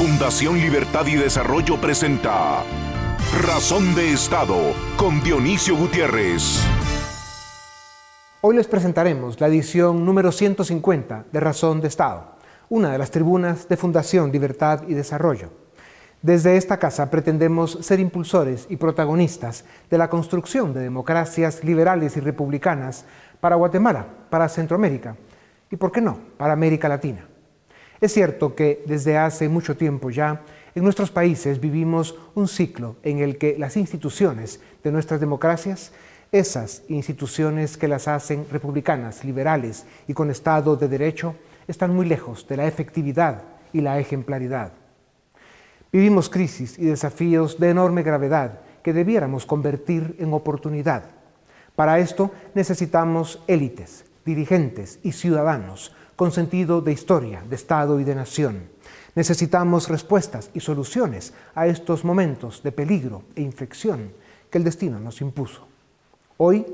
Fundación Libertad y Desarrollo presenta Razón de Estado con Dionisio Gutiérrez. Hoy les presentaremos la edición número 150 de Razón de Estado, una de las tribunas de Fundación Libertad y Desarrollo. Desde esta casa pretendemos ser impulsores y protagonistas de la construcción de democracias liberales y republicanas para Guatemala, para Centroamérica y, por qué no, para América Latina. Es cierto que desde hace mucho tiempo ya en nuestros países vivimos un ciclo en el que las instituciones de nuestras democracias, esas instituciones que las hacen republicanas, liberales y con Estado de Derecho, están muy lejos de la efectividad y la ejemplaridad. Vivimos crisis y desafíos de enorme gravedad que debiéramos convertir en oportunidad. Para esto necesitamos élites, dirigentes y ciudadanos con sentido de historia, de Estado y de nación. Necesitamos respuestas y soluciones a estos momentos de peligro e inflexión que el destino nos impuso. Hoy,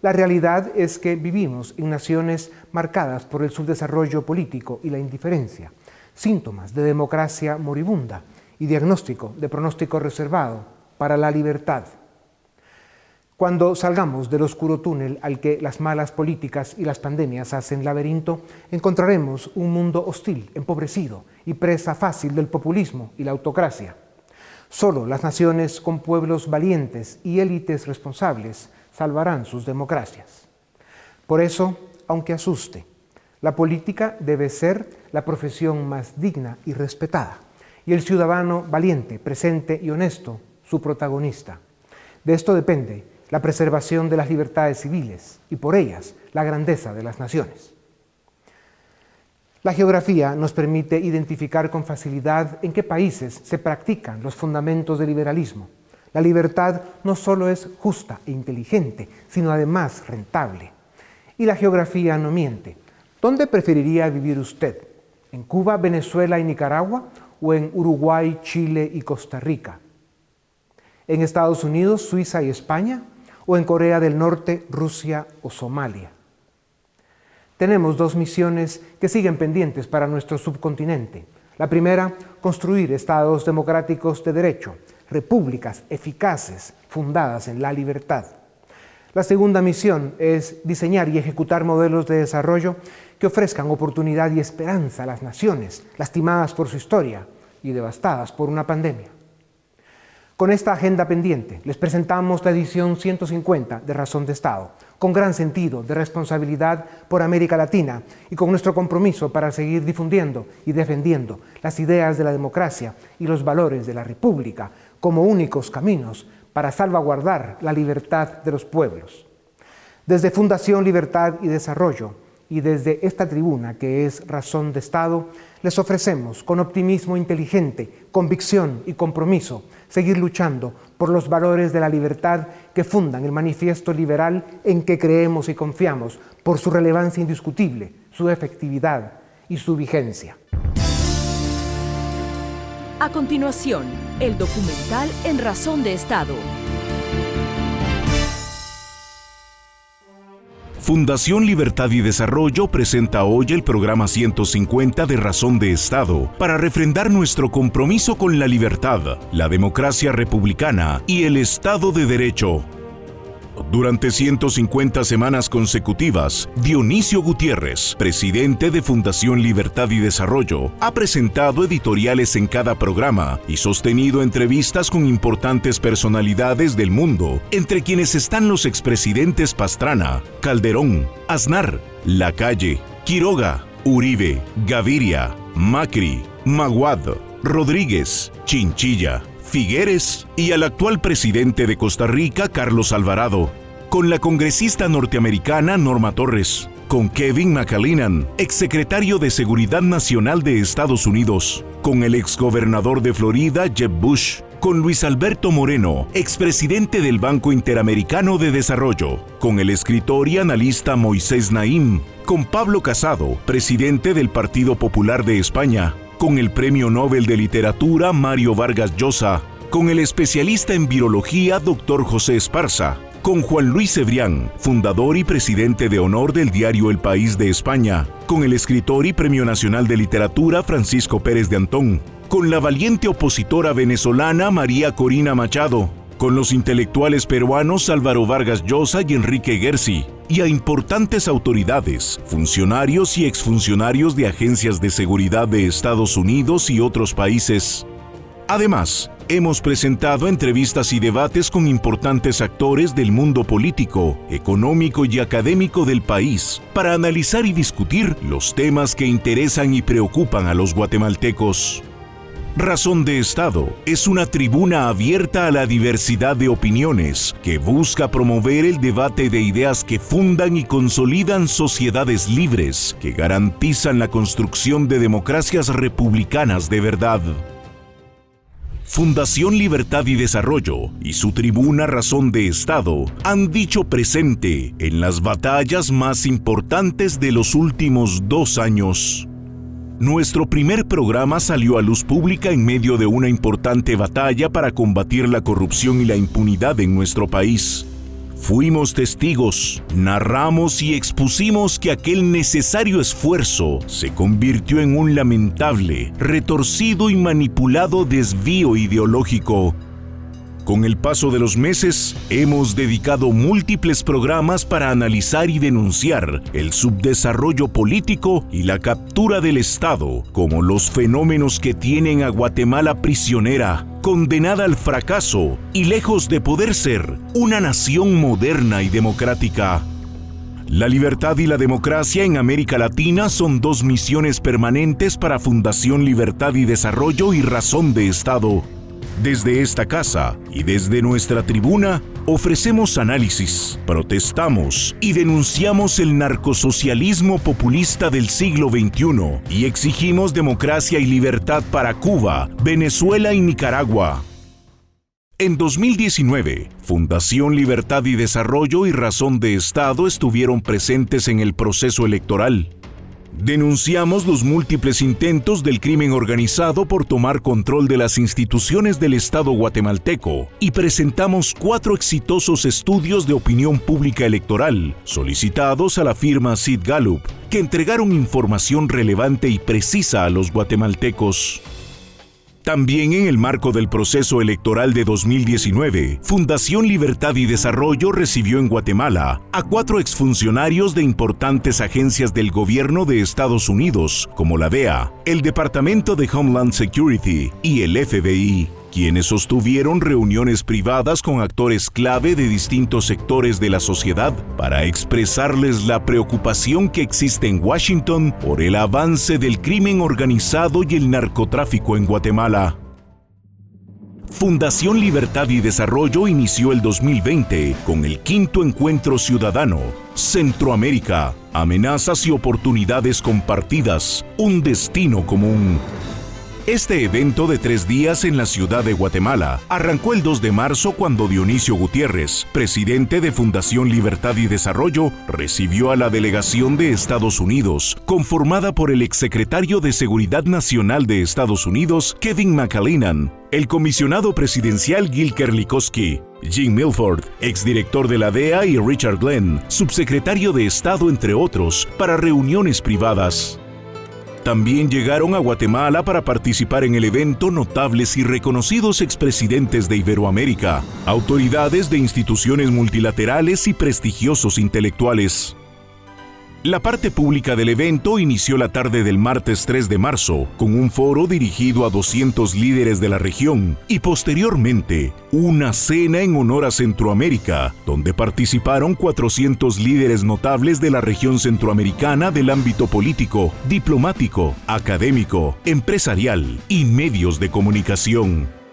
la realidad es que vivimos en naciones marcadas por el subdesarrollo político y la indiferencia, síntomas de democracia moribunda y diagnóstico de pronóstico reservado para la libertad. Cuando salgamos del oscuro túnel al que las malas políticas y las pandemias hacen laberinto, encontraremos un mundo hostil, empobrecido y presa fácil del populismo y la autocracia. Solo las naciones con pueblos valientes y élites responsables salvarán sus democracias. Por eso, aunque asuste, la política debe ser la profesión más digna y respetada, y el ciudadano valiente, presente y honesto, su protagonista. De esto depende la preservación de las libertades civiles y por ellas la grandeza de las naciones. La geografía nos permite identificar con facilidad en qué países se practican los fundamentos del liberalismo. La libertad no solo es justa e inteligente, sino además rentable. Y la geografía no miente. ¿Dónde preferiría vivir usted? ¿En Cuba, Venezuela y Nicaragua o en Uruguay, Chile y Costa Rica? ¿En Estados Unidos, Suiza y España? O en Corea del Norte, Rusia o Somalia. Tenemos dos misiones que siguen pendientes para nuestro subcontinente. La primera, construir estados democráticos de derecho, repúblicas eficaces fundadas en la libertad. La segunda misión es diseñar y ejecutar modelos de desarrollo que ofrezcan oportunidad y esperanza a las naciones lastimadas por su historia y devastadas por una pandemia. Con esta agenda pendiente les presentamos la edición 150 de Razón de Estado, con gran sentido de responsabilidad por América Latina y con nuestro compromiso para seguir difundiendo y defendiendo las ideas de la democracia y los valores de la República como únicos caminos para salvaguardar la libertad de los pueblos. Desde Fundación Libertad y Desarrollo y desde esta tribuna que es Razón de Estado, les ofrecemos con optimismo inteligente, convicción y compromiso seguir luchando por los valores de la libertad que fundan el manifiesto liberal en que creemos y confiamos por su relevancia indiscutible, su efectividad y su vigencia. A continuación, el documental En Razón de Estado Fundación Libertad y Desarrollo presenta hoy el programa 150 de Razón de Estado para refrendar nuestro compromiso con la libertad, la democracia republicana y el Estado de Derecho durante 150 semanas consecutivas, Dionisio Gutiérrez, presidente de Fundación Libertad y Desarrollo, ha presentado editoriales en cada programa y sostenido entrevistas con importantes personalidades del mundo, entre quienes están los expresidentes Pastrana, Calderón, Aznar, Lacalle, Quiroga, Uribe, Gaviria, Macri, Maguad, Rodríguez, Chinchilla, Figueres y al actual presidente de Costa Rica, Carlos Alvarado, con la congresista norteamericana Norma Torres, con Kevin McAleenan, exsecretario de Seguridad Nacional de Estados Unidos, con el exgobernador de Florida, Jeb Bush, con Luis Alberto Moreno, expresidente del Banco Interamericano de Desarrollo, con el escritor y analista Moisés Naim, con Pablo Casado, presidente del Partido Popular de España, con el Premio Nobel de Literatura Mario Vargas Llosa, con el especialista en virología Dr. José Esparza, con Juan Luis Cebrián, fundador y presidente de honor del diario El País de España, con el escritor y Premio Nacional de Literatura Francisco Pérez de Antón, con la valiente opositora venezolana María Corina Machado, con los intelectuales peruanos Álvaro Vargas Llosa y Enrique Gersi, y a importantes autoridades, funcionarios y exfuncionarios de agencias de seguridad de Estados Unidos y otros países. Además, hemos presentado entrevistas y debates con importantes actores del mundo político, económico y académico del país para analizar y discutir los temas que interesan y preocupan a los guatemaltecos. Razón de Estado es una tribuna abierta a la diversidad de opiniones que busca promover el debate de ideas que fundan y consolidan sociedades libres que garantizan la construcción de democracias republicanas de verdad. Fundación Libertad y Desarrollo y su tribuna Razón de Estado han dicho presente en las batallas más importantes de los últimos dos años. Nuestro primer programa salió a luz pública en medio de una importante batalla para combatir la corrupción y la impunidad en nuestro país. Fuimos testigos, narramos y expusimos que aquel necesario esfuerzo se convirtió en un lamentable, retorcido y manipulado desvío ideológico con el paso de los meses, hemos dedicado múltiples programas para analizar y denunciar el subdesarrollo político y la captura del Estado como los fenómenos que tienen a Guatemala prisionera, condenada al fracaso y lejos de poder ser una nación moderna y democrática. La libertad y la democracia en América Latina son dos misiones permanentes para Fundación Libertad y Desarrollo y Razón de Estado desde esta casa y desde nuestra tribuna ofrecemos análisis, protestamos y denunciamos el narcosocialismo populista del siglo XXI y exigimos democracia y libertad para Cuba, Venezuela y Nicaragua. En 2019, Fundación Libertad y Desarrollo y Razón de Estado estuvieron presentes en el proceso electoral. Denunciamos los múltiples intentos del crimen organizado por tomar control de las instituciones del Estado guatemalteco y presentamos cuatro exitosos estudios de opinión pública electoral solicitados a la firma Sid Gallup, que entregaron información relevante y precisa a los guatemaltecos. También en el marco del proceso electoral de 2019, Fundación Libertad y Desarrollo recibió en Guatemala a cuatro exfuncionarios de importantes agencias del gobierno de Estados Unidos, como la DEA, el Departamento de Homeland Security y el FBI quienes sostuvieron reuniones privadas con actores clave de distintos sectores de la sociedad para expresarles la preocupación que existe en Washington por el avance del crimen organizado y el narcotráfico en Guatemala. Fundación Libertad y Desarrollo inició el 2020 con el quinto encuentro ciudadano, Centroamérica, amenazas y oportunidades compartidas, un destino común este evento de tres días en la ciudad de Guatemala arrancó el 2 de marzo cuando Dionisio Gutiérrez, presidente de Fundación Libertad y Desarrollo, recibió a la delegación de Estados Unidos, conformada por el exsecretario de Seguridad Nacional de Estados Unidos, Kevin McAleenan, el comisionado presidencial Gil Kerlikowski, Jim Milford, exdirector de la DEA y Richard Glenn, subsecretario de Estado entre otros, para reuniones privadas. También llegaron a Guatemala para participar en el evento notables y reconocidos expresidentes de Iberoamérica, autoridades de instituciones multilaterales y prestigiosos intelectuales. La parte pública del evento inició la tarde del martes 3 de marzo con un foro dirigido a 200 líderes de la región y posteriormente una cena en honor a Centroamérica, donde participaron 400 líderes notables de la región centroamericana del ámbito político, diplomático, académico, empresarial y medios de comunicación.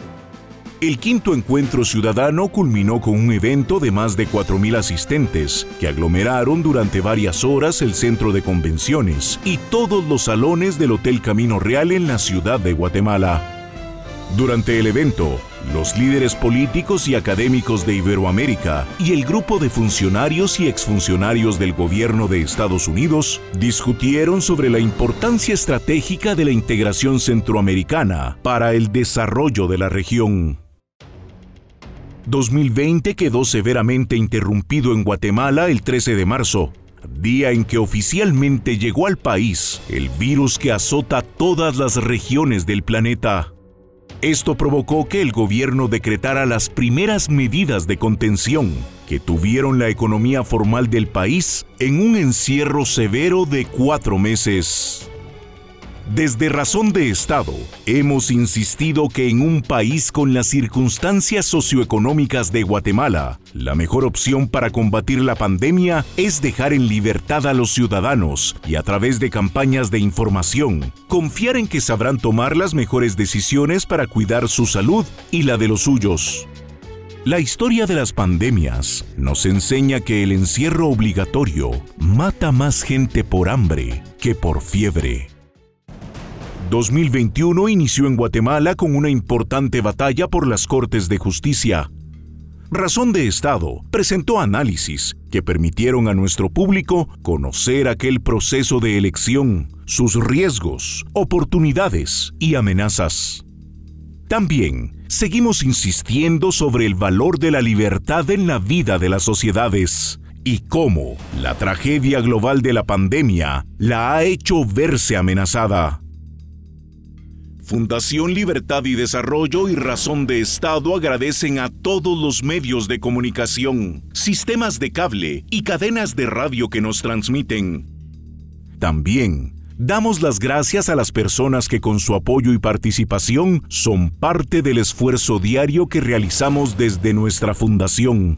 El quinto encuentro ciudadano culminó con un evento de más de 4.000 asistentes que aglomeraron durante varias horas el centro de convenciones y todos los salones del Hotel Camino Real en la ciudad de Guatemala. Durante el evento, los líderes políticos y académicos de Iberoamérica y el grupo de funcionarios y exfuncionarios del gobierno de Estados Unidos discutieron sobre la importancia estratégica de la integración centroamericana para el desarrollo de la región. 2020 quedó severamente interrumpido en Guatemala el 13 de marzo, día en que oficialmente llegó al país el virus que azota todas las regiones del planeta. Esto provocó que el gobierno decretara las primeras medidas de contención que tuvieron la economía formal del país en un encierro severo de cuatro meses. Desde Razón de Estado, hemos insistido que en un país con las circunstancias socioeconómicas de Guatemala, la mejor opción para combatir la pandemia es dejar en libertad a los ciudadanos y a través de campañas de información, confiar en que sabrán tomar las mejores decisiones para cuidar su salud y la de los suyos. La historia de las pandemias nos enseña que el encierro obligatorio mata más gente por hambre que por fiebre. 2021 inició en Guatemala con una importante batalla por las Cortes de Justicia. Razón de Estado presentó análisis que permitieron a nuestro público conocer aquel proceso de elección, sus riesgos, oportunidades y amenazas. También seguimos insistiendo sobre el valor de la libertad en la vida de las sociedades y cómo la tragedia global de la pandemia la ha hecho verse amenazada. Fundación Libertad y Desarrollo y Razón de Estado agradecen a todos los medios de comunicación, sistemas de cable y cadenas de radio que nos transmiten. También damos las gracias a las personas que con su apoyo y participación son parte del esfuerzo diario que realizamos desde nuestra fundación.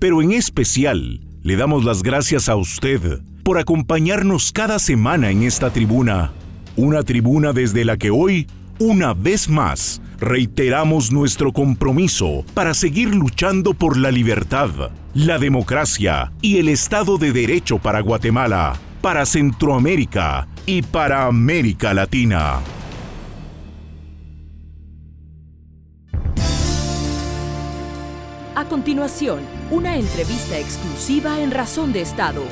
Pero en especial, le damos las gracias a usted por acompañarnos cada semana en esta tribuna una tribuna desde la que hoy, una vez más, reiteramos nuestro compromiso para seguir luchando por la libertad, la democracia y el Estado de Derecho para Guatemala, para Centroamérica y para América Latina. A continuación, una entrevista exclusiva en Razón de Estado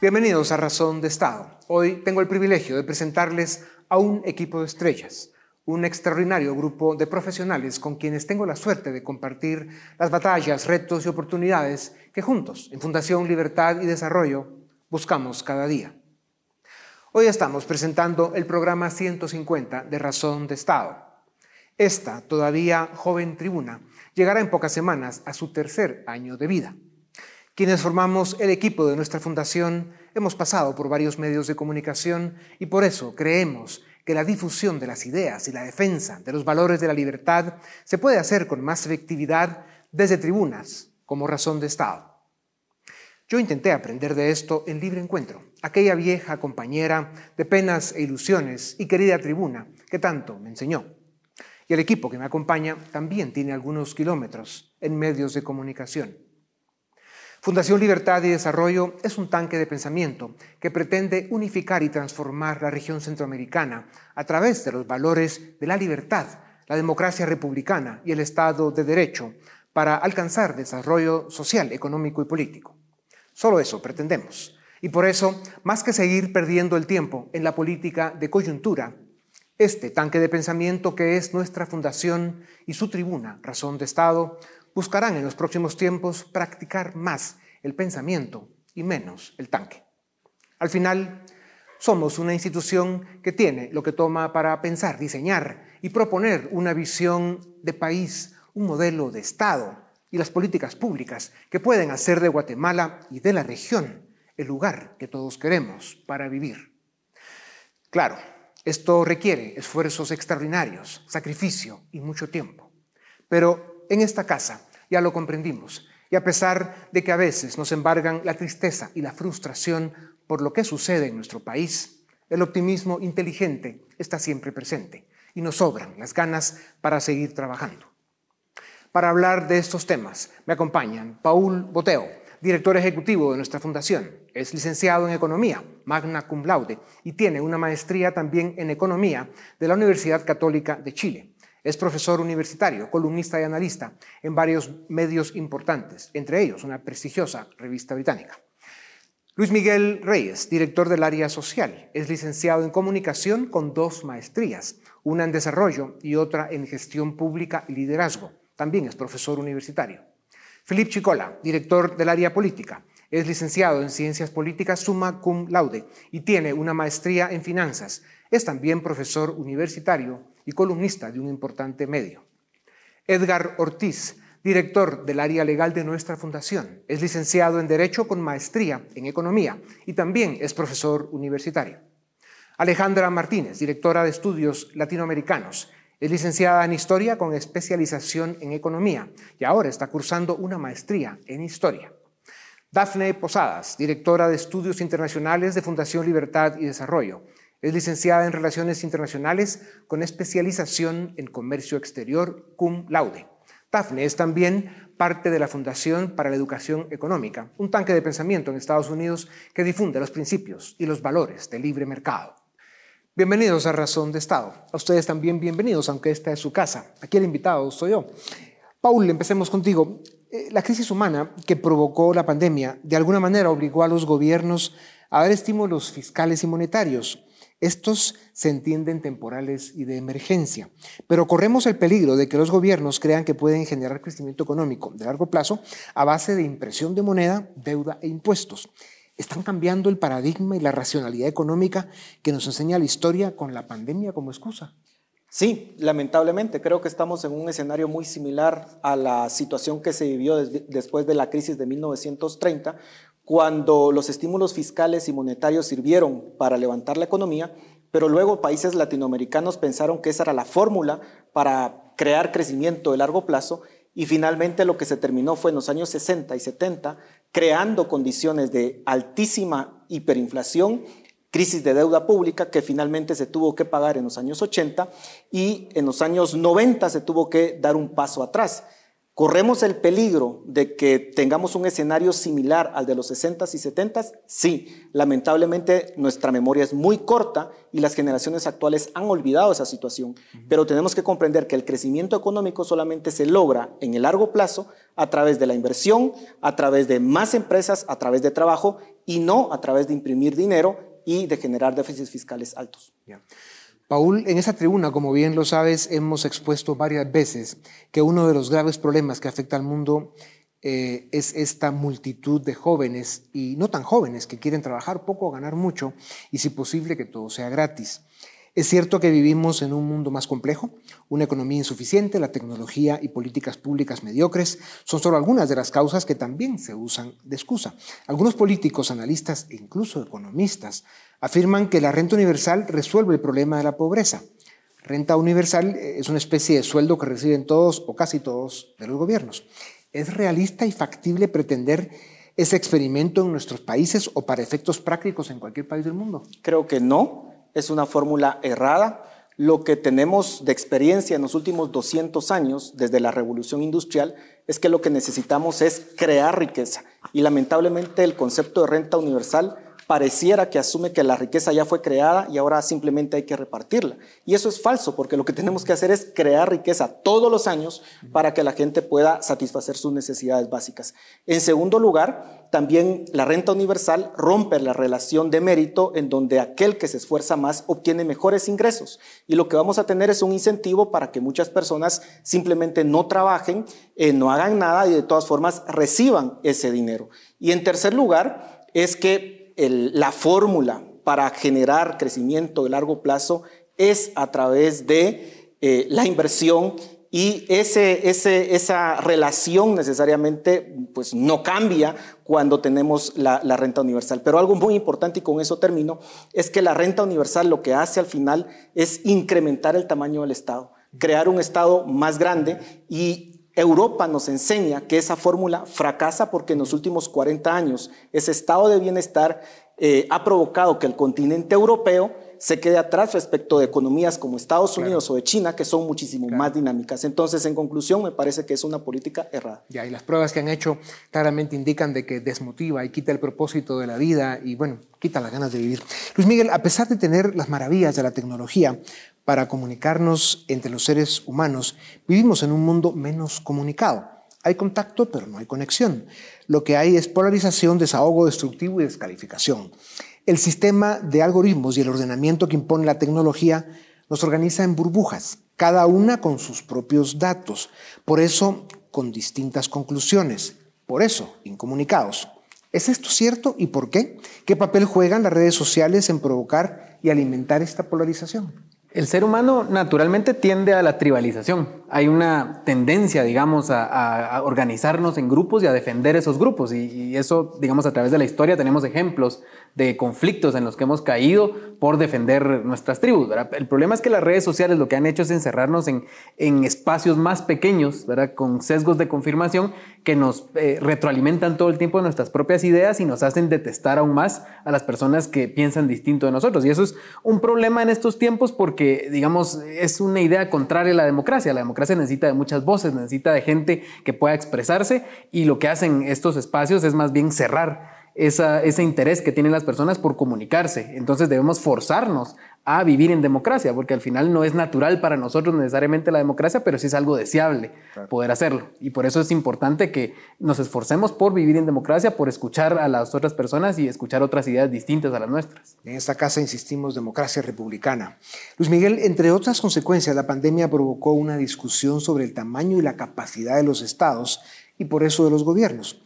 Bienvenidos a Razón de Estado. Hoy tengo el privilegio de presentarles a un equipo de estrellas, un extraordinario grupo de profesionales con quienes tengo la suerte de compartir las batallas, retos y oportunidades que juntos, en Fundación Libertad y Desarrollo, buscamos cada día. Hoy estamos presentando el programa 150 de Razón de Estado. Esta todavía joven tribuna llegará en pocas semanas a su tercer año de vida. Quienes formamos el equipo de nuestra fundación hemos pasado por varios medios de comunicación y por eso creemos que la difusión de las ideas y la defensa de los valores de la libertad se puede hacer con más efectividad desde tribunas como razón de Estado. Yo intenté aprender de esto en libre encuentro, aquella vieja compañera de penas e ilusiones y querida tribuna que tanto me enseñó. Y el equipo que me acompaña también tiene algunos kilómetros en medios de comunicación. Fundación Libertad y Desarrollo es un tanque de pensamiento que pretende unificar y transformar la región centroamericana a través de los valores de la libertad, la democracia republicana y el Estado de Derecho para alcanzar desarrollo social, económico y político. Solo eso pretendemos. Y por eso, más que seguir perdiendo el tiempo en la política de coyuntura, este tanque de pensamiento que es nuestra fundación y su tribuna, razón de Estado, buscarán en los próximos tiempos practicar más el pensamiento y menos el tanque. Al final, somos una institución que tiene lo que toma para pensar, diseñar y proponer una visión de país, un modelo de Estado y las políticas públicas que pueden hacer de Guatemala y de la región el lugar que todos queremos para vivir. Claro, esto requiere esfuerzos extraordinarios, sacrificio y mucho tiempo. Pero en esta casa ya lo comprendimos. Y a pesar de que a veces nos embargan la tristeza y la frustración por lo que sucede en nuestro país, el optimismo inteligente está siempre presente y nos sobran las ganas para seguir trabajando. Para hablar de estos temas me acompañan Paul Boteo, director ejecutivo de nuestra fundación. Es licenciado en Economía, magna cum laude, y tiene una maestría también en Economía de la Universidad Católica de Chile. Es profesor universitario, columnista y analista en varios medios importantes, entre ellos una prestigiosa revista británica. Luis Miguel Reyes, director del área social, es licenciado en comunicación con dos maestrías, una en desarrollo y otra en gestión pública y liderazgo. También es profesor universitario. Philippe Chicola, director del área política. Es licenciado en Ciencias Políticas summa cum laude y tiene una maestría en finanzas. Es también profesor universitario y columnista de un importante medio. Edgar Ortiz, director del área legal de nuestra fundación. Es licenciado en Derecho con maestría en Economía y también es profesor universitario. Alejandra Martínez, directora de Estudios Latinoamericanos. Es licenciada en Historia con especialización en Economía y ahora está cursando una maestría en Historia. Dafne Posadas, directora de Estudios Internacionales de Fundación Libertad y Desarrollo. Es licenciada en Relaciones Internacionales con especialización en Comercio Exterior cum laude. Daphne es también parte de la Fundación para la Educación Económica, un tanque de pensamiento en Estados Unidos que difunde los principios y los valores del libre mercado. Bienvenidos a Razón de Estado. A ustedes también bienvenidos, aunque esta es su casa. Aquí el invitado soy yo. Paul, empecemos contigo. Eh, la crisis humana que provocó la pandemia de alguna manera obligó a los gobiernos a dar estímulos fiscales y monetarios estos se entienden temporales y de emergencia, pero corremos el peligro de que los gobiernos crean que pueden generar crecimiento económico de largo plazo a base de impresión de moneda, deuda e impuestos. Están cambiando el paradigma y la racionalidad económica que nos enseña la historia con la pandemia como excusa. Sí, lamentablemente creo que estamos en un escenario muy similar a la situación que se vivió después de la crisis de 1930, cuando los estímulos fiscales y monetarios sirvieron para levantar la economía, pero luego países latinoamericanos pensaron que esa era la fórmula para crear crecimiento de largo plazo y finalmente lo que se terminó fue en los años 60 y 70 creando condiciones de altísima hiperinflación, crisis de deuda pública que finalmente se tuvo que pagar en los años 80 y en los años 90 se tuvo que dar un paso atrás. ¿Corremos el peligro de que tengamos un escenario similar al de los 60s y 70s? Sí, lamentablemente nuestra memoria es muy corta y las generaciones actuales han olvidado esa situación, pero tenemos que comprender que el crecimiento económico solamente se logra en el largo plazo a través de la inversión, a través de más empresas, a través de trabajo y no a través de imprimir dinero y de generar déficits fiscales altos. Paul, en esa tribuna, como bien lo sabes, hemos expuesto varias veces que uno de los graves problemas que afecta al mundo eh, es esta multitud de jóvenes y no tan jóvenes que quieren trabajar poco ganar mucho y si posible que todo sea gratis. Es cierto que vivimos en un mundo más complejo, una economía insuficiente, la tecnología y políticas públicas mediocres son solo algunas de las causas que también se usan de excusa. Algunos políticos, analistas e incluso economistas afirman que la renta universal resuelve el problema de la pobreza. Renta universal eh, es una especie de sueldo que reciben todos o casi todos de los gobiernos. ¿Es realista y factible pretender ese experimento en nuestros países o para efectos prácticos en cualquier país del mundo? Creo que no es una fórmula errada. Lo que tenemos de experiencia en los últimos 200 años, desde la revolución industrial, es que lo que necesitamos es crear riqueza. Y lamentablemente el concepto de renta universal pareciera que asume que la riqueza ya fue creada y ahora simplemente hay que repartirla. Y eso es falso, porque lo que tenemos que hacer es crear riqueza todos los años para que la gente pueda satisfacer sus necesidades básicas. En segundo lugar, también la renta universal rompe la relación de mérito en donde aquel que se esfuerza más obtiene mejores ingresos. Y lo que vamos a tener es un incentivo para que muchas personas simplemente no trabajen, eh, no hagan nada y de todas formas reciban ese dinero. Y en tercer lugar, es que la fórmula para generar crecimiento de largo plazo es a través de eh, la inversión y ese, esa relación necesariamente pues, no cambia cuando tenemos la, la, renta universal. Pero algo muy importante, y con eso termino, es que la renta universal lo que hace al final es incrementar el tamaño del Estado, crear un Estado más grande y Europa nos enseña que esa fórmula fracasa porque en los últimos 40 años ese estado de bienestar eh, ha provocado que el continente europeo se quede atrás respecto de economías como Estados Unidos o de China, que son muchísimo más dinámicas. Entonces, en conclusión, me parece que es una política errada. Ya, y las pruebas que han hecho claramente indican de que desmotiva y quita el propósito de la vida y, bueno, quita las ganas de vivir. Luis Miguel, a pesar de tener las maravillas de la tecnología, para comunicarnos entre los seres humanos, vivimos en un mundo menos comunicado. Hay contacto, pero no hay conexión. Lo que hay es polarización, desahogo destructivo y descalificación. El sistema de algoritmos y el ordenamiento que impone la tecnología nos organiza en burbujas, cada una con sus propios datos, por eso con distintas conclusiones. por eso, incomunicados. ¿Es esto cierto y por qué? ¿Qué papel juegan las redes sociales en provocar y alimentar esta polarización? El ser humano naturalmente tiende a la tribalización. Hay una tendencia, digamos, a, organizarnos en grupos y a defender esos grupos. Y, eso, digamos, a través de la historia tenemos ejemplos de conflictos en los que hemos caído por defender nuestras tribus. El problema es que las redes sociales lo que han hecho es encerrarnos en, en espacios más pequeños, ¿verdad? con sesgos de confirmación que nos eh, retroalimentan todo el tiempo nuestras propias ideas y nos hacen detestar aún más a las personas que piensan distinto de nosotros. Y eso es un problema en estos tiempos porque, digamos, es una idea contraria a la democracia. La democracia necesita de muchas voces, necesita de gente que pueda expresarse y lo que hacen estos espacios es más bien cerrar ese interés que tienen las personas por comunicarse. Entonces debemos forzarnos a vivir en democracia, porque al final no es natural para nosotros necesariamente la democracia, pero sí es algo deseable poder hacerlo. Y por eso es importante que nos esforcemos por vivir en democracia, por escuchar a las otras personas y escuchar otras ideas distintas a las nuestras. En esta casa insistimos democracia republicana. Luis Miguel, entre otras consecuencias, la pandemia provocó una discusión sobre el tamaño y la capacidad de los estados y por eso de los gobiernos.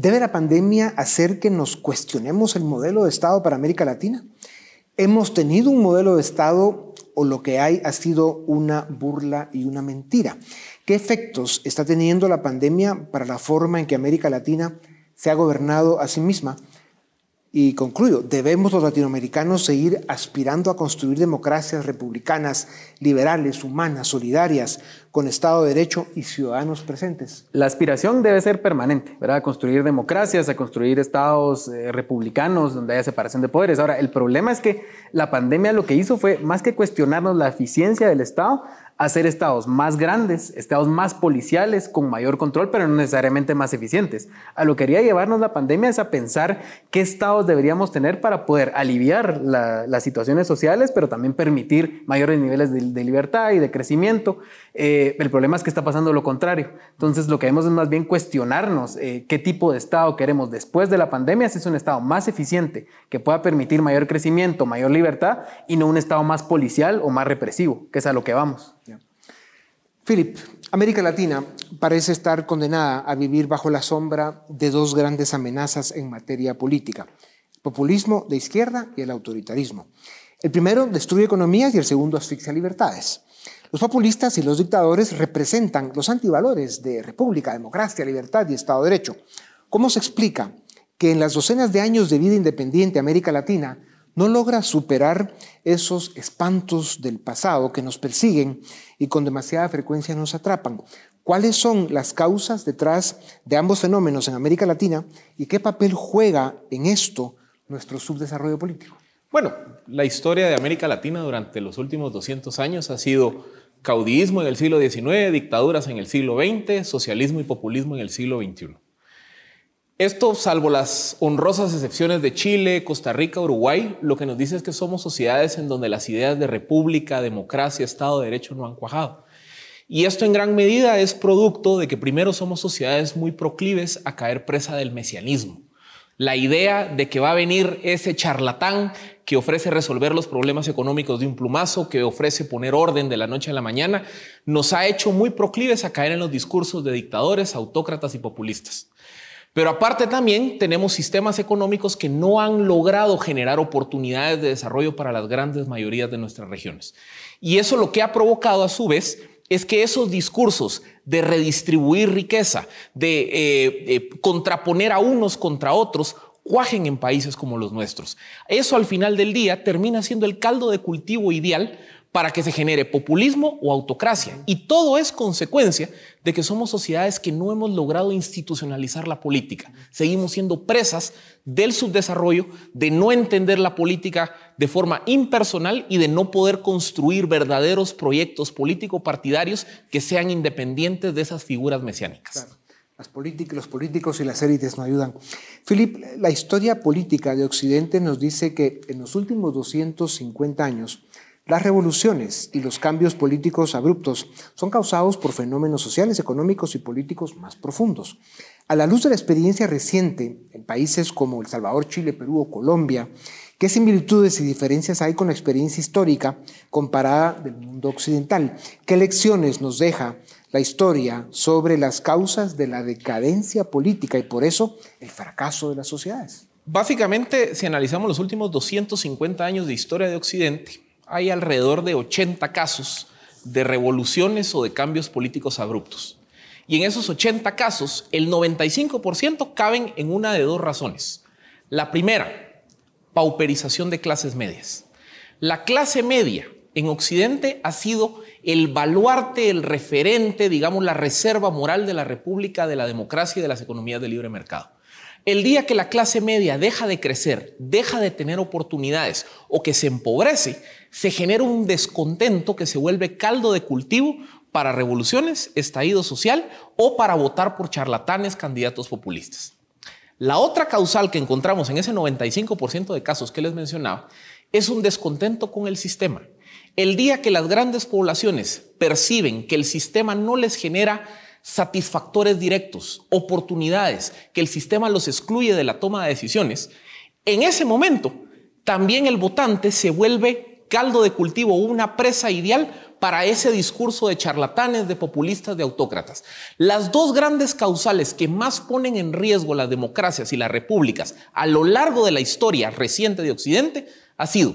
¿Debe la pandemia hacer que nos cuestionemos el modelo de Estado para América Latina? ¿Hemos tenido un modelo de Estado o lo que hay ha sido una burla y una mentira? ¿Qué efectos está teniendo la pandemia para la forma en que América Latina se ha gobernado a sí misma? Y concluyo, debemos los latinoamericanos seguir aspirando a construir democracias republicanas, liberales, humanas, solidarias, con Estado de Derecho y ciudadanos presentes. La aspiración debe ser permanente, ¿verdad? A construir democracias, a construir estados eh, republicanos donde haya separación de poderes. Ahora, el problema es que la pandemia lo que hizo fue, más que cuestionarnos la eficiencia del Estado, hacer estados más grandes, estados más policiales, con mayor control, pero no necesariamente más eficientes. A lo que quería llevarnos la pandemia es a pensar qué estados deberíamos tener para poder aliviar las situaciones sociales, pero también permitir mayores niveles de, libertad y de crecimiento. Eh, el problema es que está pasando lo contrario. Entonces, lo que vemos es más bien cuestionarnos eh, qué tipo de estado queremos después de la pandemia, si es un estado más eficiente, que pueda permitir mayor crecimiento, mayor libertad, y no un estado más policial o más represivo, que es a lo que vamos. Philip, América Latina parece estar condenada a vivir bajo la sombra de dos grandes amenazas en materia política, el populismo de izquierda y el autoritarismo. El primero destruye economías y el segundo asfixia libertades. Los populistas y los dictadores representan los antivalores de república, democracia, libertad y Estado de Derecho. ¿Cómo se explica que en las docenas de años de vida independiente América Latina no logra superar esos espantos del pasado que nos persiguen y con demasiada frecuencia nos atrapan. ¿Cuáles son las causas detrás de ambos fenómenos en América Latina y qué papel juega en esto nuestro subdesarrollo político? Bueno, la historia de América Latina durante los últimos 200 años ha sido caudillismo en el siglo XIX, dictaduras en el siglo XX, socialismo y populismo en el siglo XXI. Esto, salvo las honrosas excepciones de Chile, Costa Rica, Uruguay, lo que nos dice es que somos sociedades en donde las ideas de república, democracia, Estado de Derecho no han cuajado. Y esto en gran medida es producto de que primero somos sociedades muy proclives a caer presa del mesianismo. La idea de que va a venir ese charlatán que ofrece resolver los problemas económicos de un plumazo, que ofrece poner orden de la noche a la mañana, nos ha hecho muy proclives a caer en los discursos de dictadores, autócratas y populistas. Pero aparte también tenemos sistemas económicos que no han logrado generar oportunidades de desarrollo para las grandes mayorías de nuestras regiones. Y eso lo que ha provocado a su vez es que esos discursos de redistribuir riqueza, de eh, eh, contraponer a unos contra otros, cuajen en países como los nuestros. Eso al final del día termina siendo el caldo de cultivo ideal para que se genere populismo o autocracia. Y todo es consecuencia de que somos sociedades que no hemos logrado institucionalizar la política. Seguimos siendo presas del subdesarrollo, de no entender la política de forma impersonal y de no poder construir verdaderos proyectos político-partidarios que sean independientes de esas figuras mesiánicas. Las políticas, los políticos y las élites no ayudan. Philip, la historia política de Occidente nos dice que en los últimos 250 años, las revoluciones y los cambios políticos abruptos son causados por fenómenos sociales, económicos y políticos más profundos. A la luz de la experiencia reciente en países como El Salvador, Chile, Perú o Colombia, ¿Qué similitudes y diferencias hay con la experiencia histórica comparada del mundo occidental? ¿Qué lecciones nos deja la historia sobre las causas de la decadencia política y por eso el fracaso de las sociedades? Básicamente, si analizamos los últimos 250 años de historia de Occidente, hay alrededor de 80 casos de revoluciones o de cambios políticos abruptos. Y en esos 80 casos, el 95% caben en una de dos razones. La primera, pauperización de clases medias. La clase media en Occidente ha sido el baluarte, el referente, digamos, la reserva moral de la República, de la democracia y de las economías de libre mercado. El día que la clase media deja de crecer, deja de tener oportunidades o que se empobrece, se genera un descontento que se vuelve caldo de cultivo para revoluciones, estallido social o para votar por charlatanes candidatos populistas. La otra causal que encontramos en ese 95% de casos que les mencionaba es un descontento con el sistema. El día que las grandes poblaciones perciben que el sistema no les genera satisfactores directos, oportunidades, que el sistema los excluye de la toma de decisiones, en ese momento también el votante se vuelve caldo de cultivo, una presa ideal para ese discurso de charlatanes, de populistas, de autócratas. Las dos grandes causales que más ponen en riesgo las democracias y las repúblicas a lo largo de la historia reciente de Occidente ha sido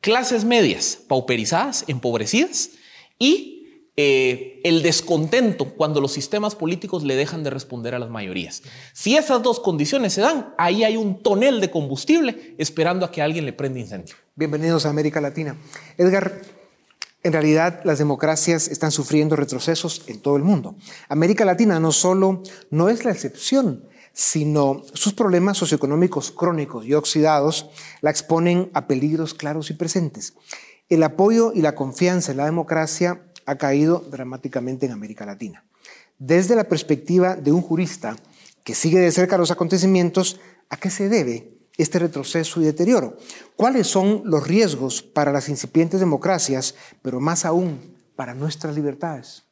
clases medias pauperizadas, empobrecidas y eh, el descontento cuando los sistemas políticos le dejan de responder a las mayorías. Si esas dos condiciones se dan, ahí hay un tonel de combustible esperando a que alguien le prenda incendio. Bienvenidos a América Latina. Edgar, en realidad, las democracias están sufriendo retrocesos en todo el mundo. América Latina no solo no es la excepción, sino sus problemas socioeconómicos crónicos y oxidados la exponen a peligros claros y presentes. El apoyo y la confianza en la democracia ha caído dramáticamente en América Latina. Desde la perspectiva de un jurista que sigue de cerca los acontecimientos, ¿a qué se debe este retroceso y deterioro? ¿Cuáles son los riesgos para las incipientes democracias, pero más aún para nuestras libertades?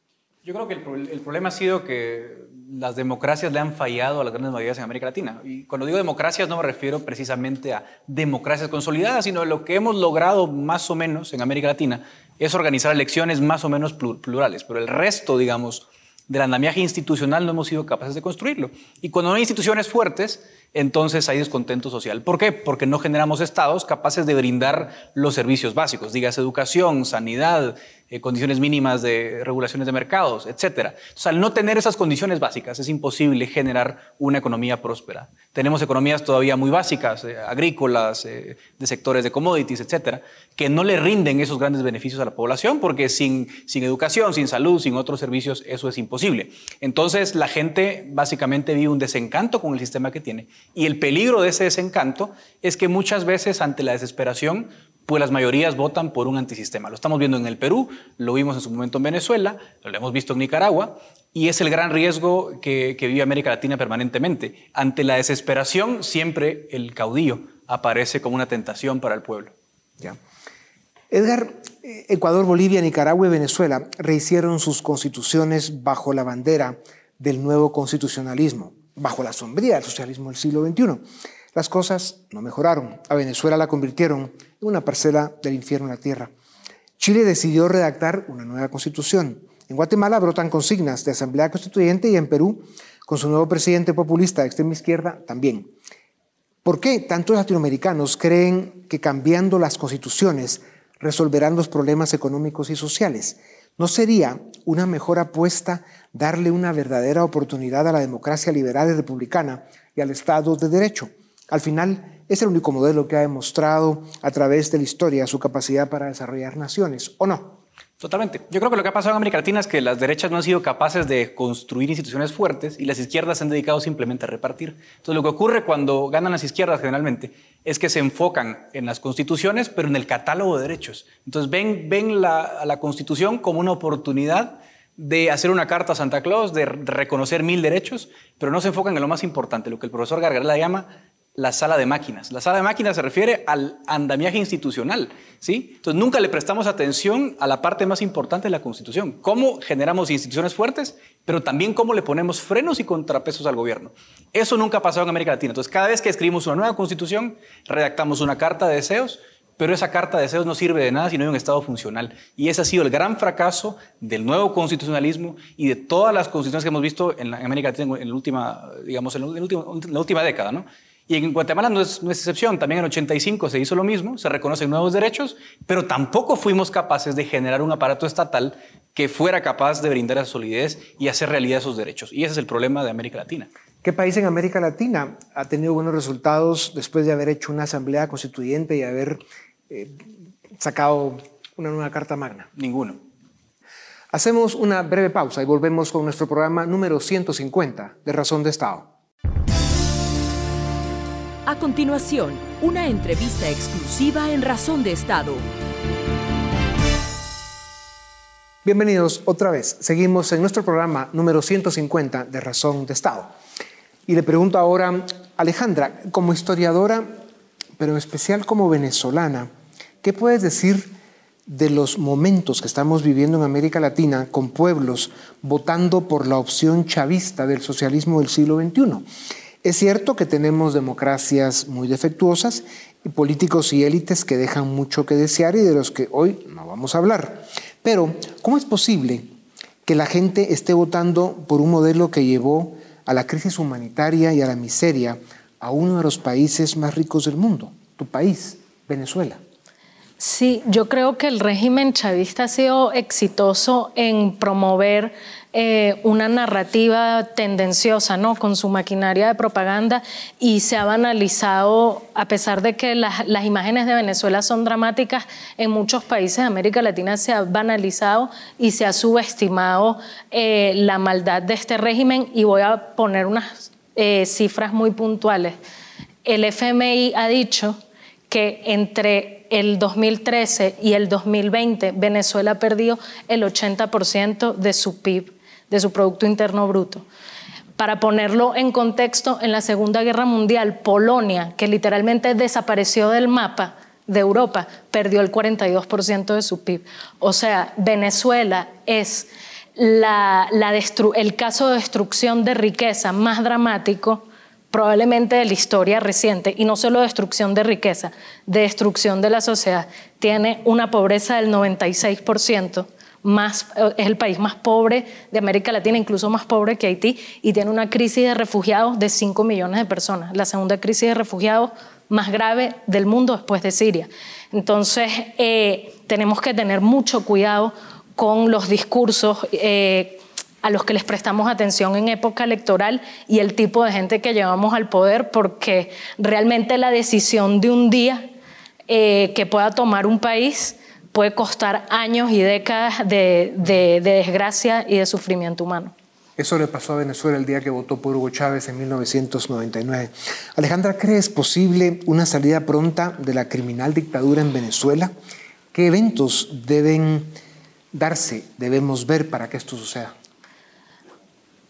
Yo creo que el, problema ha sido que las democracias le han fallado a las grandes mayorías en América Latina. Y cuando digo democracias no me refiero precisamente a democracias consolidadas, sino a lo que hemos logrado más o menos en América Latina es organizar elecciones más o menos plurales. Pero el resto, digamos, del andamiaje institucional no hemos sido capaces de construirlo. Y cuando no hay instituciones fuertes, entonces hay descontento social. ¿Por qué? Porque no generamos estados capaces de brindar los servicios básicos, digas educación, sanidad, eh, condiciones mínimas de regulaciones de mercados, etc. Entonces, al no tener esas condiciones básicas, es imposible generar una economía próspera. Tenemos economías todavía muy básicas, eh, agrícolas, eh, de sectores de commodities, etc., que no le rinden esos grandes beneficios a la población, porque sin, sin educación, sin salud, sin otros servicios, eso es imposible. Entonces, la gente básicamente vive un desencanto con el sistema que tiene. Y el peligro de ese desencanto es que muchas veces, ante la desesperación, pues las mayorías votan por un antisistema. Lo estamos viendo en el Perú, lo vimos en su momento en Venezuela, lo hemos visto en Nicaragua, y es el gran riesgo que, vive América Latina permanentemente. Ante la desesperación, siempre el caudillo aparece como una tentación para el pueblo. Edgar, Ecuador, Bolivia, Nicaragua y Venezuela rehicieron sus constituciones bajo la bandera del nuevo constitucionalismo, bajo la sombría del socialismo del siglo XXI. Las cosas no mejoraron. A Venezuela la convirtieron en una parcela del infierno en la tierra. Chile decidió redactar una nueva constitución. En Guatemala brotan consignas de asamblea constituyente y en Perú, con su nuevo presidente populista de extrema izquierda, también. ¿Por qué tantos latinoamericanos creen que cambiando las constituciones resolverán los problemas económicos y sociales? ¿No sería una mejor apuesta darle una verdadera oportunidad a la democracia liberal y republicana y al Estado de Derecho? Al final, es el único modelo que ha demostrado a través de la historia su capacidad para desarrollar naciones, ¿o no? Totalmente. Yo creo que lo que ha pasado en América Latina es que las derechas no han sido capaces de construir instituciones fuertes y las izquierdas se han dedicado simplemente a repartir. Entonces, lo que ocurre cuando ganan las izquierdas generalmente es que se enfocan en las constituciones, pero en el catálogo de derechos. Entonces, ven, ven la, a la constitución como una oportunidad de hacer una carta a Santa Claus, de reconocer mil derechos, pero no se enfocan en lo más importante, lo que el profesor Gargarela llama la sala de máquinas. La sala de máquinas se refiere al andamiaje institucional, ¿sí? Entonces nunca le prestamos atención a la parte más importante de la Constitución, cómo generamos instituciones fuertes, pero también cómo le ponemos frenos y contrapesos al gobierno. Eso nunca ha pasado en América Latina. Entonces cada vez que escribimos una nueva Constitución, redactamos una carta de deseos, pero esa carta de deseos no sirve de nada si no hay un Estado funcional. Y ese ha sido el gran fracaso del nuevo constitucionalismo y de todas las constituciones que hemos visto en, América Latina en la última, digamos, en la última década, ¿no? Y en Guatemala no es, no es, excepción, también en 85 se hizo lo mismo, se reconocen nuevos derechos, pero tampoco fuimos capaces de generar un aparato estatal que fuera capaz de brindar esa solidez y hacer realidad esos derechos. Y ese es el problema de América Latina. ¿Qué país en América Latina ha tenido buenos resultados después de haber hecho una asamblea constituyente y haber eh, sacado una nueva Carta Magna? Ninguno. Hacemos una breve pausa y volvemos con nuestro programa número 150 de Razón de Estado. A continuación, una entrevista exclusiva en Razón de Estado. Bienvenidos otra vez. Seguimos en nuestro programa número 150 de Razón de Estado. Y le pregunto ahora, Alejandra, como historiadora, pero en especial como venezolana, ¿qué puedes decir de los momentos que estamos viviendo en América Latina con pueblos votando por la opción chavista del socialismo del siglo XXI? Es cierto que tenemos democracias muy defectuosas y políticos y élites que dejan mucho que desear y de los que hoy no vamos a hablar. Pero, ¿cómo es posible que la gente esté votando por un modelo que llevó a la crisis humanitaria y a la miseria a uno de los países más ricos del mundo, tu país, Venezuela? Sí, yo creo que el régimen chavista ha sido exitoso en promover eh, una narrativa tendenciosa, ¿no? Con su maquinaria de propaganda y se ha banalizado, a pesar de que las, imágenes de Venezuela son dramáticas, en muchos países de América Latina se ha banalizado y se ha subestimado eh, la maldad de este régimen y voy a poner unas eh, cifras muy puntuales. El FMI ha dicho que entre el 2013 y el 2020 Venezuela perdió el 80% de su PIB de su Producto Interno Bruto. Para ponerlo en contexto, en la Segunda Guerra Mundial, Polonia, que literalmente desapareció del mapa de Europa, perdió el 42% de su PIB. O sea, Venezuela es el caso de destrucción de riqueza más dramático probablemente de la historia reciente, y no solo destrucción de riqueza, de destrucción de la sociedad. Tiene una pobreza del 96%, más, es el país más pobre de América Latina, incluso más pobre que Haití, y tiene una crisis de refugiados de 5 millones de personas, la segunda crisis de refugiados más grave del mundo después de Siria. Entonces, eh, tenemos que tener mucho cuidado con los discursos eh, a los que les prestamos atención en época electoral y el tipo de gente que llevamos al poder, porque realmente la decisión de un día eh, que pueda tomar un país puede costar años y décadas de, desgracia y de sufrimiento humano. Eso le pasó a Venezuela el día que votó por Hugo Chávez en 1999. Alejandra, ¿crees posible una salida pronta de la criminal dictadura en Venezuela? ¿Qué eventos deben darse, debemos ver para que esto suceda?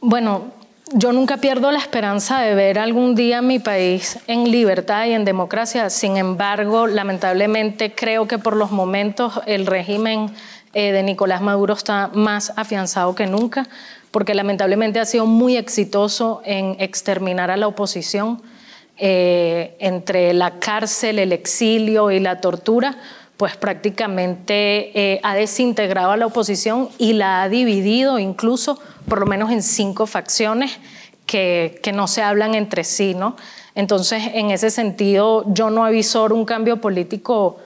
Bueno, yo nunca pierdo la esperanza de ver algún día mi país en libertad y en democracia. Sin embargo, lamentablemente creo que por los momentos el régimen eh, de Nicolás Maduro está más afianzado que nunca, porque lamentablemente ha sido muy exitoso en exterminar a la oposición eh, entre la cárcel, el exilio y la tortura pues prácticamente eh, ha desintegrado a la oposición y la ha dividido incluso por lo menos en cinco facciones que, que no se hablan entre sí, ¿no? Entonces, en ese sentido, yo no avisor un cambio político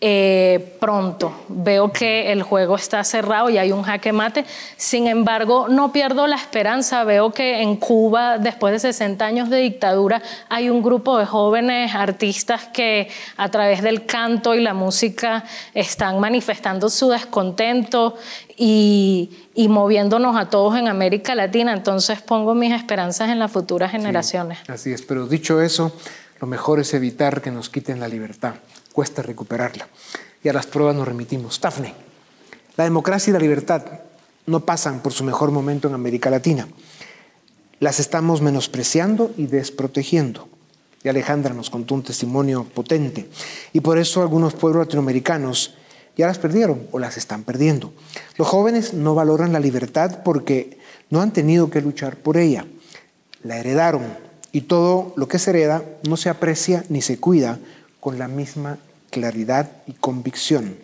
eh, pronto. Veo que el juego está cerrado y hay un jaque mate. Sin embargo, no pierdo la esperanza. Veo que en Cuba, después de 60 años de dictadura, hay un grupo de jóvenes artistas que a través del canto y la música están manifestando su descontento y, moviéndonos a todos en América Latina. Entonces pongo mis esperanzas en las futuras generaciones. así es, pero dicho eso, lo mejor es evitar que nos quiten la libertad cuesta recuperarla. Y a las pruebas nos remitimos. Tafne, la democracia y la libertad no pasan por su mejor momento en América Latina. Las estamos menospreciando y desprotegiendo. Y Alejandra nos contó un testimonio potente. Y por eso algunos pueblos latinoamericanos ya las perdieron o las están perdiendo. Los jóvenes no valoran la libertad porque no han tenido que luchar por ella. La heredaron y todo lo que se hereda no se aprecia ni se cuida con la misma claridad y convicción.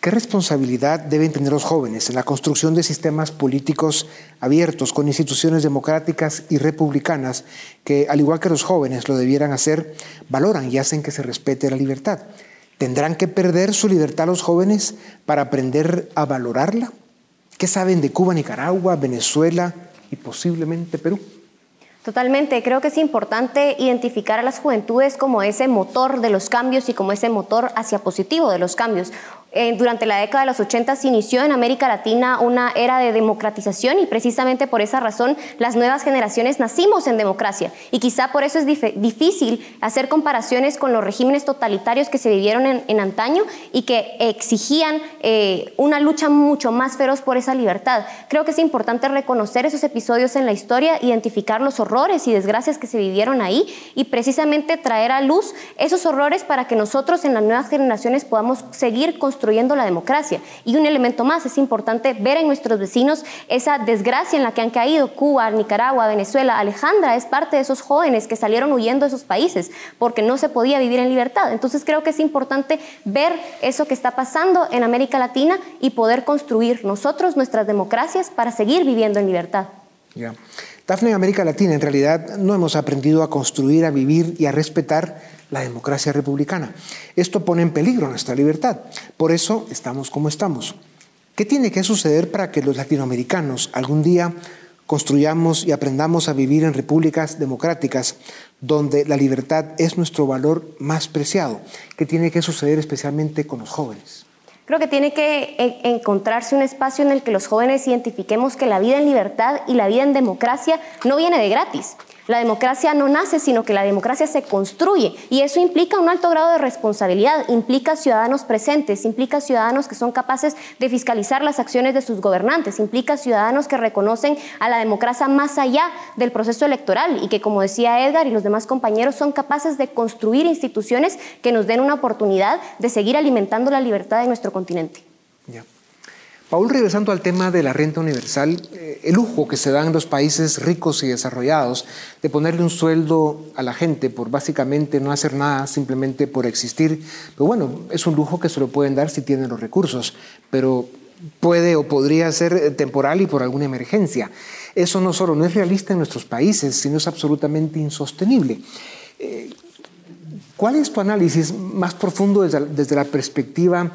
¿Qué responsabilidad deben tener los jóvenes en la construcción de sistemas políticos abiertos con instituciones democráticas y republicanas que, al igual que los jóvenes lo debieran hacer, valoran y hacen que se respete la libertad? ¿Tendrán que perder su libertad los jóvenes para aprender a valorarla? ¿Qué saben de Cuba, Nicaragua, Venezuela y posiblemente Perú? Totalmente, creo que es importante identificar a las juventudes como ese motor de los cambios y como ese motor hacia positivo de los cambios. Eh, durante la década de los 80 se inició en América Latina una era de democratización y precisamente por esa razón las nuevas generaciones nacimos en democracia y quizá por eso es difícil hacer comparaciones con los regímenes totalitarios que se vivieron en, antaño y que exigían eh, una lucha mucho más feroz por esa libertad. Creo que es importante reconocer esos episodios en la historia, identificar los horrores y desgracias que se vivieron ahí y precisamente traer a luz esos horrores para que nosotros en las nuevas generaciones podamos seguir construyendo construyendo la democracia. Y un elemento más, es importante ver en nuestros vecinos esa desgracia en la que han caído Cuba, Nicaragua, Venezuela. Alejandra es parte de esos jóvenes que salieron huyendo de esos países porque no se podía vivir en libertad. Entonces creo que es importante ver eso que está pasando en América Latina y poder construir nosotros nuestras democracias para seguir viviendo en libertad. Ya. Dafne, en América Latina en realidad no hemos aprendido a construir, a vivir y a respetar la democracia republicana. Esto pone en peligro nuestra libertad. Por eso estamos como estamos. ¿Qué tiene que suceder para que los latinoamericanos algún día construyamos y aprendamos a vivir en repúblicas democráticas donde la libertad es nuestro valor más preciado? ¿Qué tiene que suceder especialmente con los jóvenes? Creo que tiene que eh, encontrarse un espacio en el que los jóvenes identifiquemos que la vida en libertad y la vida en democracia no viene de gratis. La democracia no nace, sino que la democracia se construye y eso implica un alto grado de responsabilidad, implica ciudadanos presentes, implica ciudadanos que son capaces de fiscalizar las acciones de sus gobernantes, implica ciudadanos que reconocen a la democracia más allá del proceso electoral y que, como decía Edgar y los demás compañeros, son capaces de construir instituciones que nos den una oportunidad de seguir alimentando la libertad de nuestro continente. Paul, regresando al tema de la renta universal, eh, el lujo que se da en los países ricos y desarrollados de ponerle un sueldo a la gente por básicamente no hacer nada, simplemente por existir, pero bueno, es un lujo que se lo pueden dar si tienen los recursos, pero puede o podría ser temporal y por alguna emergencia. Eso no solo no es realista en nuestros países, sino es absolutamente insostenible. Eh, ¿Cuál es tu análisis más profundo desde la perspectiva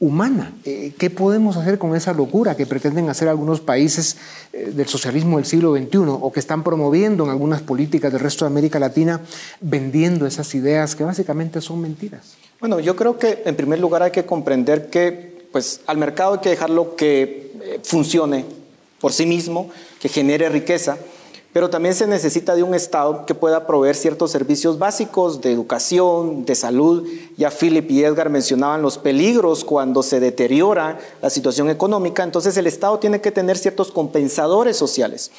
humana. Eh, ¿Qué podemos hacer con esa locura que pretenden hacer algunos países eh, del socialismo del siglo XXI o que están promoviendo en algunas políticas del resto de América Latina, vendiendo esas ideas que básicamente son mentiras? Bueno, yo creo que en primer lugar hay que comprender que pues, al mercado hay que dejarlo que eh, funcione por sí mismo, que genere riqueza pero también se necesita de un Estado que pueda proveer ciertos servicios básicos de educación, de salud. Ya Philip y Edgar mencionaban los peligros cuando se deteriora la situación económica, entonces el Estado tiene que tener ciertos compensadores sociales.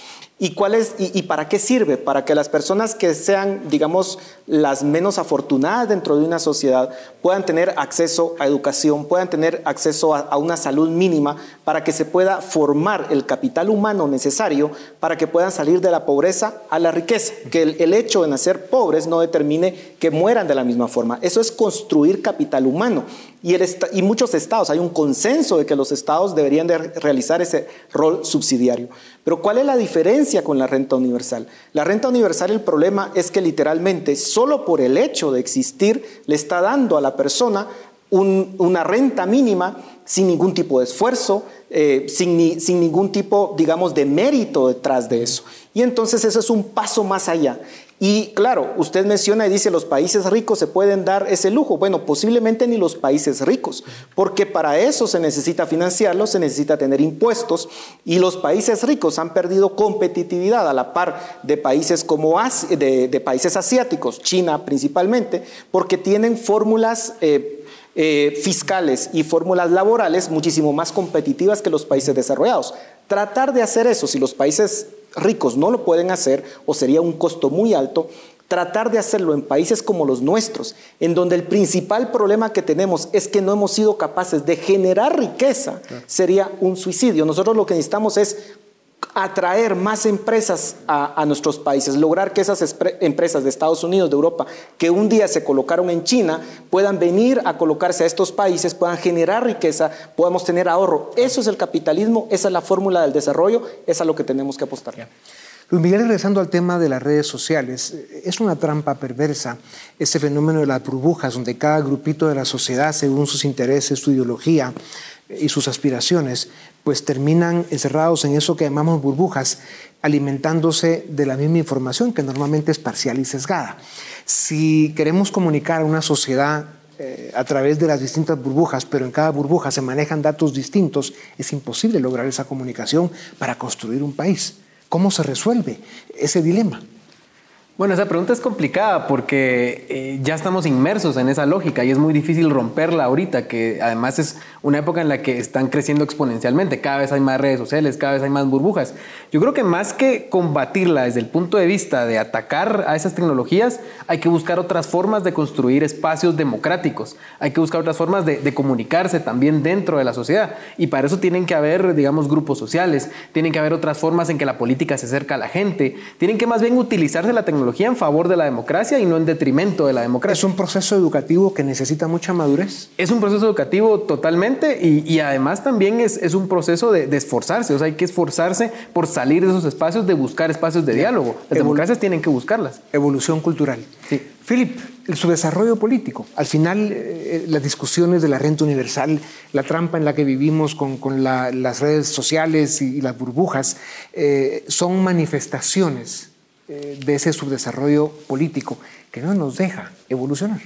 ¿Y, cuál y, para qué sirve? Para que las personas que sean, digamos, las menos afortunadas dentro de una sociedad puedan tener acceso a educación, puedan tener acceso a, una salud mínima, para que se pueda formar el capital humano necesario para que puedan salir de la pobreza a la riqueza. Que el, hecho de nacer pobres no determine que mueran de la misma forma. Eso es construir capital humano. Y, el, muchos estados, hay un consenso de que los estados deberían de realizar ese rol subsidiario. Pero ¿cuál es la diferencia con la renta universal? La renta universal, el problema es que literalmente solo por el hecho de existir le está dando a la persona una renta mínima sin ningún tipo de esfuerzo, eh, sin, sin ningún tipo, digamos, de mérito detrás de eso. Y entonces eso es un paso más allá. Y claro, usted menciona y dice los países ricos se pueden dar ese lujo. Bueno, posiblemente ni los países ricos, porque para eso se necesita financiarlo, se necesita tener impuestos y los países ricos han perdido competitividad a la par de países como de, países asiáticos, China principalmente, porque tienen fórmulas eh, eh, fiscales y fórmulas laborales muchísimo más competitivas que los países desarrollados. Tratar de hacer eso, si los países ricos no lo pueden hacer o sería un costo muy alto, tratar de hacerlo en países como los nuestros, en donde el principal problema que tenemos es que no hemos sido capaces de generar riqueza, sería un suicidio. Nosotros lo que necesitamos es atraer más empresas a, nuestros países, lograr que esas empresas de Estados Unidos, de Europa, que un día se colocaron en China, puedan venir a colocarse a estos países, puedan generar riqueza, podamos tener ahorro. Eso es el capitalismo, esa es la fórmula del desarrollo, es a lo que tenemos que apostar. Luis Miguel, regresando al tema de las redes sociales, es una trampa perversa ese fenómeno de las burbujas, donde cada grupito de la sociedad, según sus intereses, su ideología y sus aspiraciones, pues terminan encerrados en eso que llamamos burbujas, alimentándose de la misma información que normalmente es parcial y sesgada. Si queremos comunicar a una sociedad eh, a través de las distintas burbujas, pero en cada burbuja se manejan datos distintos, es imposible lograr esa comunicación para construir un país. ¿Cómo se resuelve ese dilema? Bueno, esa pregunta es complicada porque eh, ya estamos inmersos en esa lógica y es muy difícil romperla ahorita, que además es una época en la que están creciendo exponencialmente, cada vez hay más redes sociales, cada vez hay más burbujas. Yo creo que más que combatirla desde el punto de vista de atacar a esas tecnologías, hay que buscar otras formas de construir espacios democráticos, hay que buscar otras formas de, de comunicarse también dentro de la sociedad. Y para eso tienen que haber, digamos, grupos sociales, tienen que haber otras formas en que la política se acerca a la gente, tienen que más bien utilizarse la tecnología en favor de la democracia y no en detrimento de la democracia. ¿Es un proceso educativo que necesita mucha madurez? Es un proceso educativo totalmente y, además también es, es un proceso de, esforzarse, o sea, hay que esforzarse por salir de esos espacios, de buscar espacios de diálogo. Las democracias tienen que buscarlas. Evolución cultural. Sí. Philip, su desarrollo político. Al final, eh, las discusiones de la renta universal, la trampa en la que vivimos con, con las redes sociales y, las burbujas, eh, son manifestaciones eh, de ese subdesarrollo político que no nos deja evolucionar.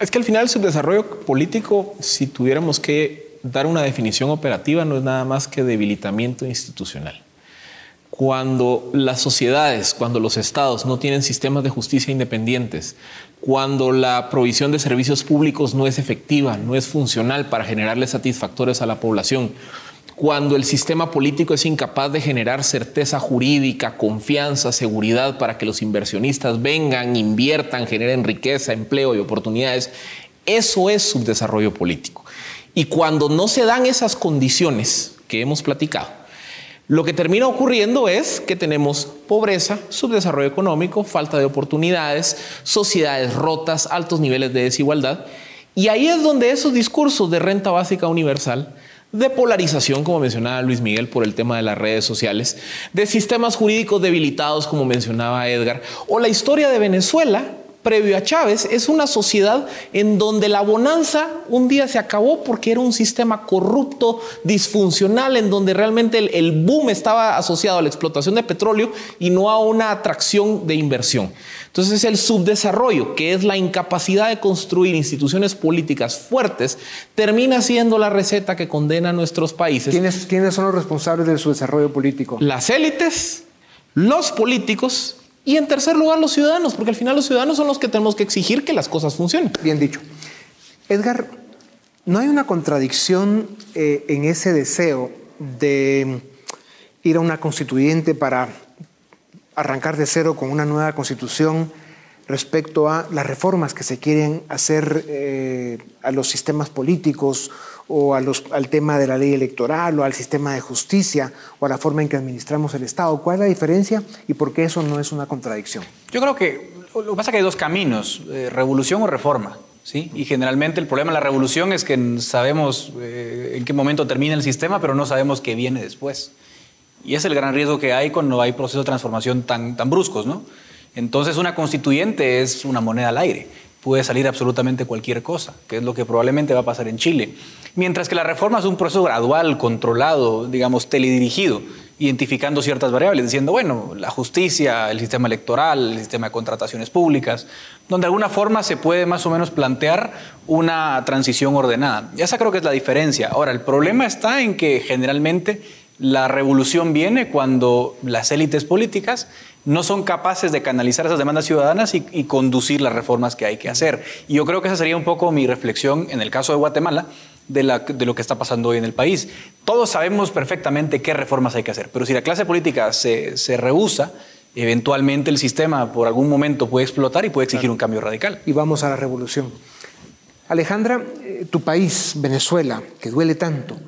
Es que al final el subdesarrollo político, si tuviéramos que dar una definición operativa, no es nada más que debilitamiento institucional. Cuando las sociedades, cuando los estados no tienen sistemas de justicia independientes, cuando la provisión de servicios públicos no es efectiva, no es funcional para generarle satisfactores a la población, cuando el sistema político es incapaz de generar certeza jurídica, confianza, seguridad para que los inversionistas vengan, inviertan, generen riqueza, empleo y oportunidades, eso es subdesarrollo político. Y cuando no se dan esas condiciones que hemos platicado, lo que termina ocurriendo es que tenemos pobreza, subdesarrollo económico, falta de oportunidades, sociedades rotas, altos niveles de desigualdad. Y ahí es donde esos discursos de renta básica universal de polarización, como mencionaba Luis Miguel por el tema de las redes sociales, de sistemas jurídicos debilitados, como mencionaba Edgar, o la historia de Venezuela, previo a Chávez, es una sociedad en donde la bonanza un día se acabó porque era un sistema corrupto, disfuncional, en donde realmente el, boom estaba asociado a la explotación de petróleo y no a una atracción de inversión. Entonces el subdesarrollo, que es la incapacidad de construir instituciones políticas fuertes, termina siendo la receta que condena a nuestros países. ¿Quiénes, quiénes son los responsables del subdesarrollo político? Las élites, los políticos y en tercer lugar, los ciudadanos, porque al final los ciudadanos son los que tenemos que exigir que las cosas funcionen. Bien dicho. Edgar, ¿no hay una contradicción eh, en ese deseo de ir a una constituyente para arrancar de cero con una nueva constitución respecto a las reformas que se quieren hacer eh, a los sistemas políticos o al tema de la ley electoral o al sistema de justicia o a la forma en que administramos el Estado. ¿Cuál es la diferencia y por qué eso no es una contradicción? Yo creo que lo que pasa es que hay dos caminos, eh, revolución o reforma. ¿sí? Y generalmente el problema de la revolución es que sabemos eh, en qué momento termina el sistema, pero no sabemos qué viene después. Y es el gran riesgo que hay cuando hay procesos de transformación tan, tan bruscos. ¿no? Entonces una constituyente es una moneda al aire puede salir absolutamente cualquier cosa, que es lo que probablemente va a pasar en Chile. Mientras que la reforma es un proceso gradual, controlado, digamos, teledirigido, identificando ciertas variables, diciendo, bueno, la justicia, el sistema electoral, el sistema de contrataciones públicas, donde de alguna forma se puede más o menos plantear una transición ordenada. Y esa creo que es la diferencia. Ahora, el problema está en que generalmente la revolución viene cuando las élites políticas no son capaces de canalizar esas demandas ciudadanas y, conducir las reformas que hay que hacer. Y yo creo que esa sería un poco mi reflexión en el caso de Guatemala, de, lo que está pasando hoy en el país. Todos sabemos perfectamente qué reformas hay que hacer, pero si la clase política se, se rehúsa, eventualmente el sistema por algún momento puede explotar y puede exigir un cambio radical. Y vamos a la revolución. Alejandra, eh, tu país, Venezuela, que duele tanto,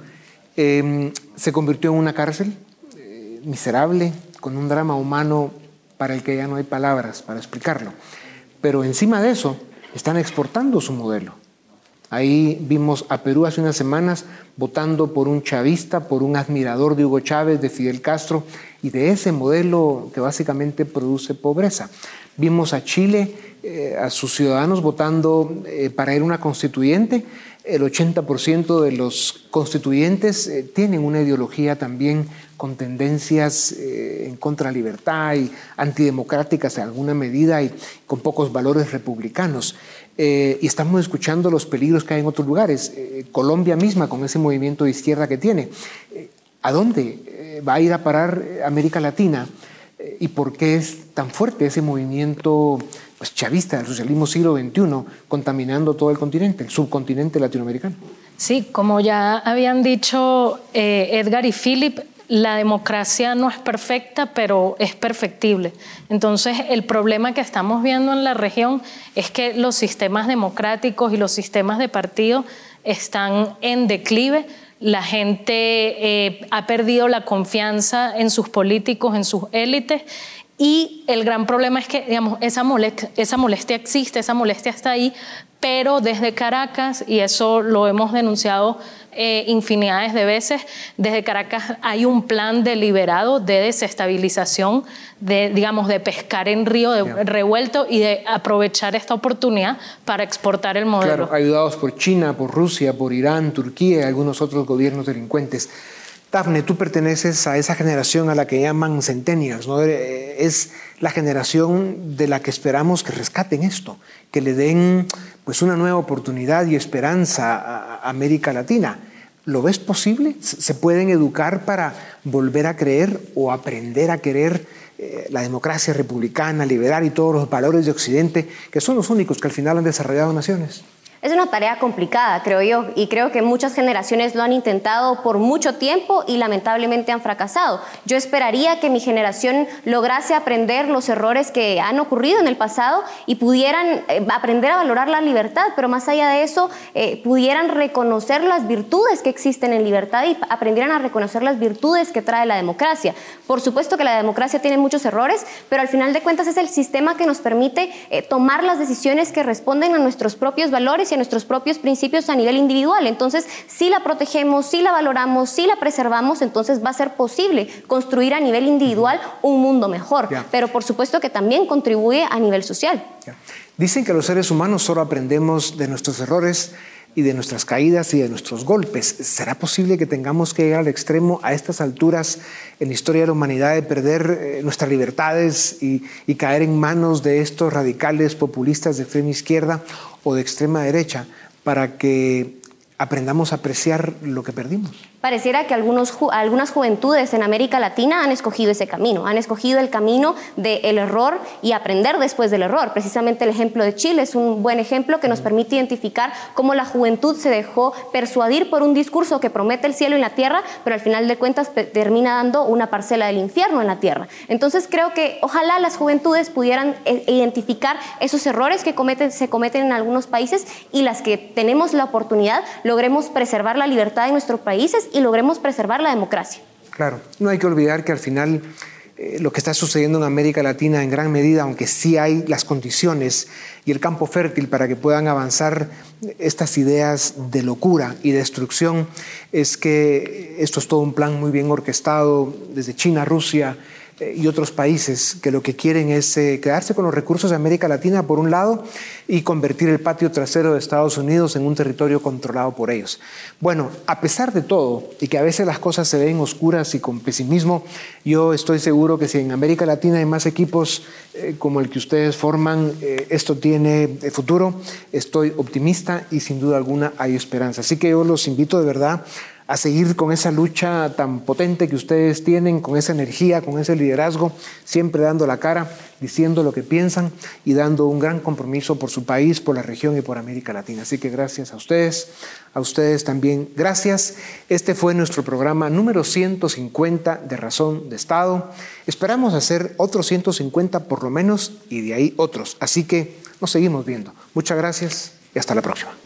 em, se convirtió en una cárcel eh, miserable, con un drama humano para el que ya no hay palabras para explicarlo. Pero encima de eso, están exportando su modelo. Ahí vimos a Perú hace unas semanas votando por un chavista, por un admirador de Hugo Chávez, de Fidel Castro y de ese modelo que básicamente produce pobreza. Vimos a Chile, eh, a sus ciudadanos votando eh, para ir una constituyente. El 80% de los constituyentes eh, tienen una ideología también con tendencias en contra de libertad y antidemocráticas en alguna medida y con pocos valores republicanos. y estamos escuchando los peligros que hay en otros lugares. Colombia misma, con ese movimiento de izquierda que tiene. ¿A dónde va a ir a parar América Latina? y por qué es tan fuerte ese movimiento pues, chavista del socialismo siglo XXI contaminando todo el continente, el subcontinente latinoamericano. Sí, como ya habían dicho eh, Edgar y Philip, la democracia no es perfecta, pero es perfectible. Entonces, el problema que estamos viendo en la región es que los sistemas democráticos y los sistemas de partido están en declive la gente eh, ha perdido la confianza en sus políticos, en sus élites. Y el gran problema es que, digamos, esa molestia, esa molestia existe, esa molestia está ahí, pero desde Caracas, y eso lo hemos denunciado eh, infinidades de veces. Desde Caracas hay un plan deliberado de desestabilización, de, digamos, de pescar en río de revuelto y de aprovechar esta oportunidad para exportar el modelo. Claro, ayudados por China, por Rusia, por Irán, Turquía y algunos otros gobiernos delincuentes. Dafne, tú perteneces a esa generación a la que llaman centennials, ¿no? Eh, es la generación de la que esperamos que rescaten esto, que le den pues una nueva oportunidad y esperanza a América Latina. ¿Lo ves posible? ¿Se pueden educar para volver a creer o aprender a querer eh, la democracia republicana, liberar y todos los valores de Occidente, que son los únicos que al final han desarrollado naciones? Es una tarea complicada, creo yo, y creo que muchas generaciones lo han intentado por mucho tiempo y lamentablemente han fracasado. Yo esperaría que mi generación lograse aprender los errores que han ocurrido en el pasado y pudieran eh, aprender a valorar la libertad, pero más allá de eso, eh, pudieran reconocer las virtudes que existen en libertad y aprendieran a reconocer las virtudes que trae la democracia. Por supuesto que la democracia tiene muchos errores, pero al final de cuentas es el sistema que nos permite eh, tomar las decisiones que responden a nuestros propios valores y nuestros propios principios a nivel individual. Entonces, si la protegemos, si la valoramos, si la preservamos, entonces va a ser posible construir a nivel individual un mundo mejor. Pero por supuesto que también contribuye a nivel social. Dicen que los seres humanos solo aprendemos de nuestros errores y de nuestras caídas y de nuestros golpes. ¿Será posible que tengamos que llegar al extremo a estas alturas en la historia de la humanidad de perder eh, nuestras libertades y, y, caer en manos de estos radicales populistas de extrema izquierda o de extrema derecha para que aprendamos a apreciar lo que perdimos? Pareciera que algunos, algunas juventudes en América Latina han escogido ese camino, han escogido el camino del error y aprender después del error. Precisamente el ejemplo de Chile es un buen ejemplo que nos permite identificar cómo la juventud se dejó persuadir por un discurso que promete el cielo y la tierra, pero al final de cuentas termina dando una parcela del infierno en la tierra. Entonces creo que ojalá las juventudes pudieran eh, identificar esos errores que cometen, se cometen en algunos países y las que tenemos la oportunidad logremos preservar la libertad de nuestros países y logremos preservar la democracia. Claro, no hay que olvidar que al final eh, lo que está sucediendo en América Latina en gran medida, aunque sí hay las condiciones y el campo fértil para que puedan avanzar estas ideas de locura y destrucción, es que esto es todo un plan muy bien orquestado desde China, Rusia, y otros países que lo que quieren es eh, quedarse con los recursos de América Latina por un lado y convertir el patio trasero de Estados Unidos en un territorio controlado por ellos. Bueno, a pesar de todo y que a veces las cosas se ven oscuras y con pesimismo, yo estoy seguro que si en América Latina hay más equipos eh, como el que ustedes forman, esto tiene futuro. Estoy optimista y sin duda alguna hay esperanza. Así que yo los invito de verdad a seguir con esa lucha tan potente que ustedes tienen, con esa energía, con ese liderazgo, siempre dando la cara, diciendo lo que piensan y dando un gran compromiso por su país, por la región y por América Latina. Así que gracias a ustedes, a ustedes también gracias. Este fue nuestro programa número 150 de Razón de Estado. Esperamos hacer otros 150 por lo menos y de ahí otros. Así que nos seguimos viendo. Muchas gracias y hasta la próxima.